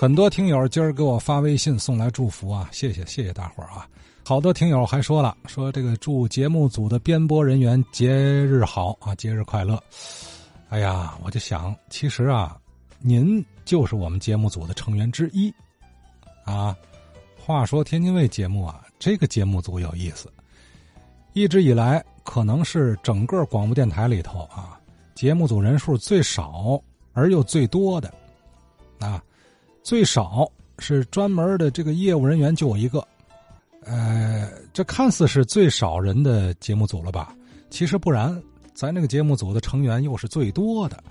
很多听友今儿给我发微信送来祝福啊，谢谢谢谢大伙儿啊！好多听友还说了，说这个祝节目组的编播人员节日好啊，节日快乐。哎呀，我就想，其实啊，您就是我们节目组的成员之一啊。话说天津卫节目啊，这个节目组有意思，一直以来可能是整个广播电台里头啊，节目组人数最少而又最多的啊。最少是专门的这个业务人员就我一个，呃，这看似是最少人的节目组了吧？其实不然，咱这个节目组的成员又是最多的，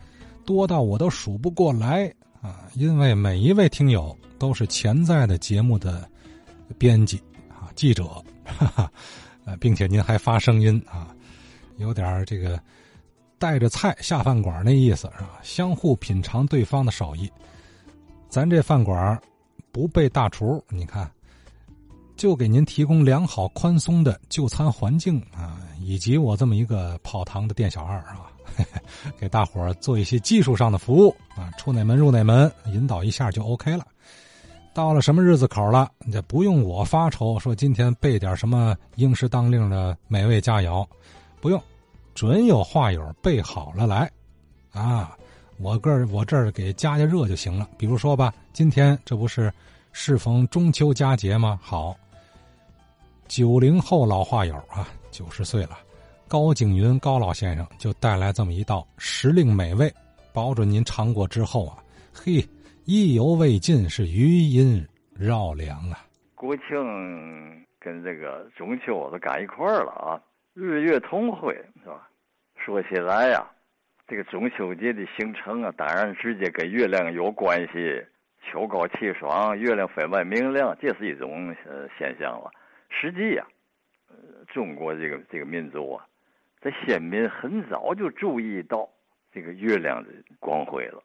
多到我都数不过来啊！因为每一位听友都是潜在的节目的编辑啊、记者，哈哈，呃，并且您还发声音啊，有点这个带着菜下饭馆那意思是吧？相互品尝对方的手艺。咱这饭馆不备大厨，你看，就给您提供良好宽松的就餐环境啊，以及我这么一个跑堂的店小二啊，给大伙做一些技术上的服务啊，出哪门入哪门，引导一下就 OK 了。到了什么日子口了，这不用我发愁，说今天备点什么应时当令的美味佳肴，不用，准有话友备好了来，啊。我个儿我这儿给加加热就行了。比如说吧，今天这不是适逢中秋佳节吗？好，九零后老话友啊，九十岁了，高景云高老先生就带来这么一道时令美味，保准您尝过之后啊，嘿，意犹未尽，是余音绕梁啊。国庆跟这个中秋都赶一块儿了啊，日月同辉是吧？说起来呀。这个中秋节的形成啊，当然直接跟月亮有关系。秋高气爽，月亮分外明亮，这是一种呃现象了。实际呀，呃，中国这个这个民族啊，在先民很早就注意到这个月亮的光辉了。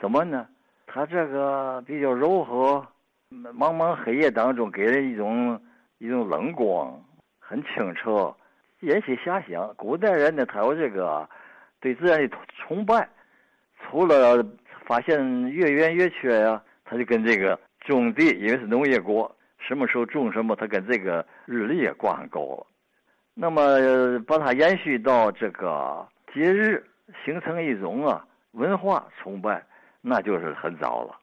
怎么呢？它这个比较柔和，茫茫黑夜当中给人一种一种冷光，很清澈。引起遐想，古代人呢，他有这个。对自然的崇拜，除了发现月圆月缺呀，他就跟这个种地，因为是农业国，什么时候种什么，他跟这个日历也挂上钩了。那么把它延续到这个节日，形成一种啊文化崇拜，那就是很早了。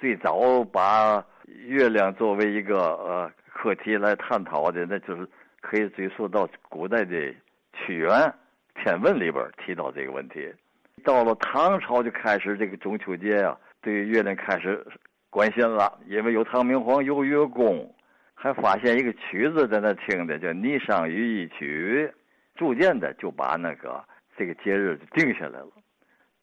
最早把月亮作为一个呃课题来探讨的，那就是可以追溯到古代的屈原。天文里边提到这个问题，到了唐朝就开始这个中秋节呀，对月亮开始关心了，因为有唐明皇有月宫，还发现一个曲子在那听的，叫《霓裳羽衣曲》，逐渐的就把那个这个节日就定下来了。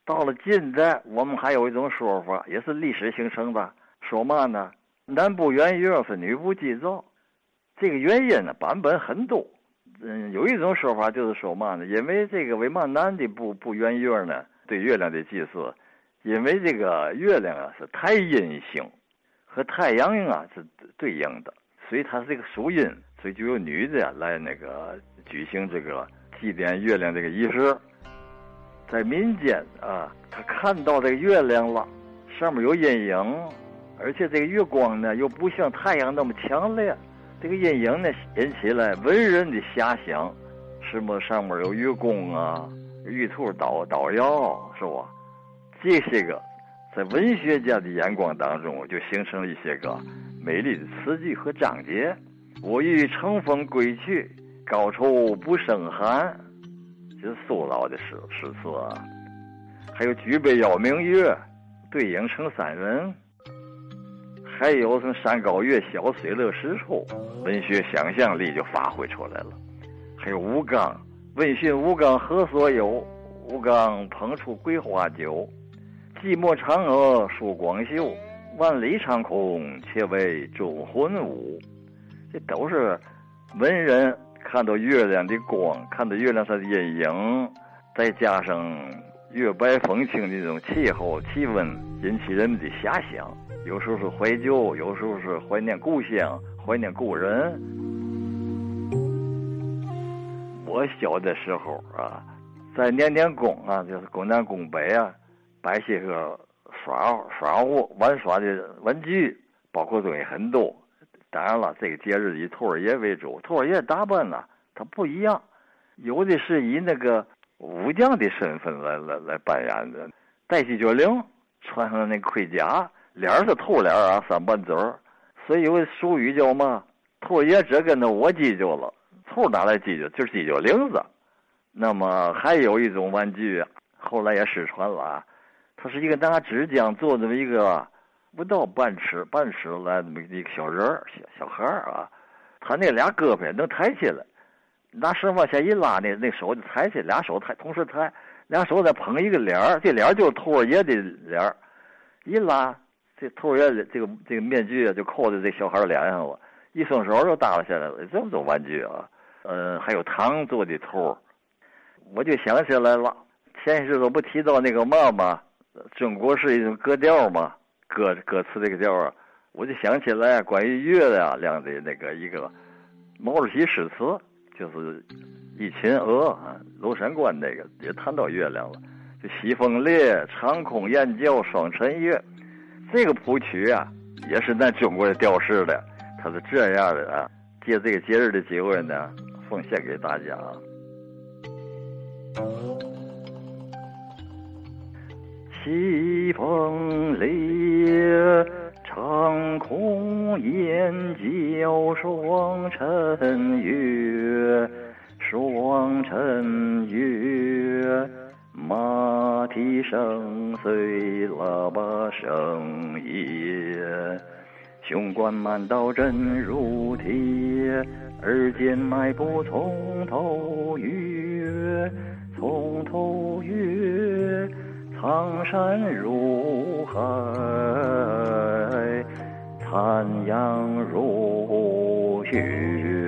到了近代，我们还有一种说法，也是历史形成的，说嘛呢？男不圆月是女不祭灶，这个原因呢，版本很多。嗯，有一种说法就是说嘛呢？因为这个为嘛男的不不圆月呢？对月亮的祭祀，因为这个月亮啊是太阴星，和太阳啊是对应的，所以它是这个属阴，所以就由女的来那个举行这个祭奠月亮这个仪式。在民间啊，他看到这个月亮了，上面有阴影，而且这个月光呢又不像太阳那么强烈。这个阴影呢，引起了文人的遐想，什么上面有月宫啊，玉兔捣捣药，是吧？这些个在文学家的眼光当中，就形成了一些个美丽的词句和章节。我欲乘风归去，高处不胜寒，这是苏老的诗诗词啊。还有举杯邀明月，对影成三人。还有什么山高月小水乐十处，文学想象力就发挥出来了。还有吴刚，问讯吴刚何所有？吴刚捧出桂花酒。寂寞嫦娥诉光秀，万里长空且为忠魂舞。这都是文人看到月亮的光，看到月亮上的阴影，再加上月白风清的这种气候气温，引起人们的遐想。有时候是怀旧，有时候是怀念故乡，怀念故人。我小的时候啊，在年年宫啊，就是宫南宫北啊，摆些个耍耍物玩耍的玩具，包括东西很多。当然了，这个节日以兔儿爷为主，兔儿爷打扮呢，它不一样，有的是以那个武将的身份来来来扮演的，戴犄角翎，穿上那盔甲，脸是兔脸啊，三瓣嘴儿，所以有个俗语叫嘛，兔爷只跟那我犄角了，兔哪来犄角？就是犄角翎子。那么还有一种玩具，后来也失传了，它是一个拿纸浆做这么一个。不到半尺半尺来那么一个小人儿小小孩儿啊，他那俩胳膊能抬起来，拿绳往下一拉那，那手就抬起，俩手抬同时抬，俩手再捧一个脸儿，这脸儿就是兔儿爷的脸儿，一拉这兔儿爷的这个这个面具啊就扣在这小孩脸上了，一松手就耷拉下来了，这么多玩具啊，呃，还有糖做的兔儿，我就想起来了，前些日子不提到那个嘛嘛，中国是一种歌调嘛。歌歌词这个调啊，我就想起来关于月亮亮的那个一个毛主席诗词，就是《一群鹅》啊，娄山关那个也谈到月亮了。就西风烈，长空雁叫双晨月，这个谱曲啊，也是咱中国的调式的，它是这样的啊。借这个节日的机会呢，奉献给大家。西风烈，长空雁叫双晨月，双晨月，马蹄声碎喇叭声也。雄关满道真如铁，而今迈步从头越，从头越。苍山如海，残阳如血。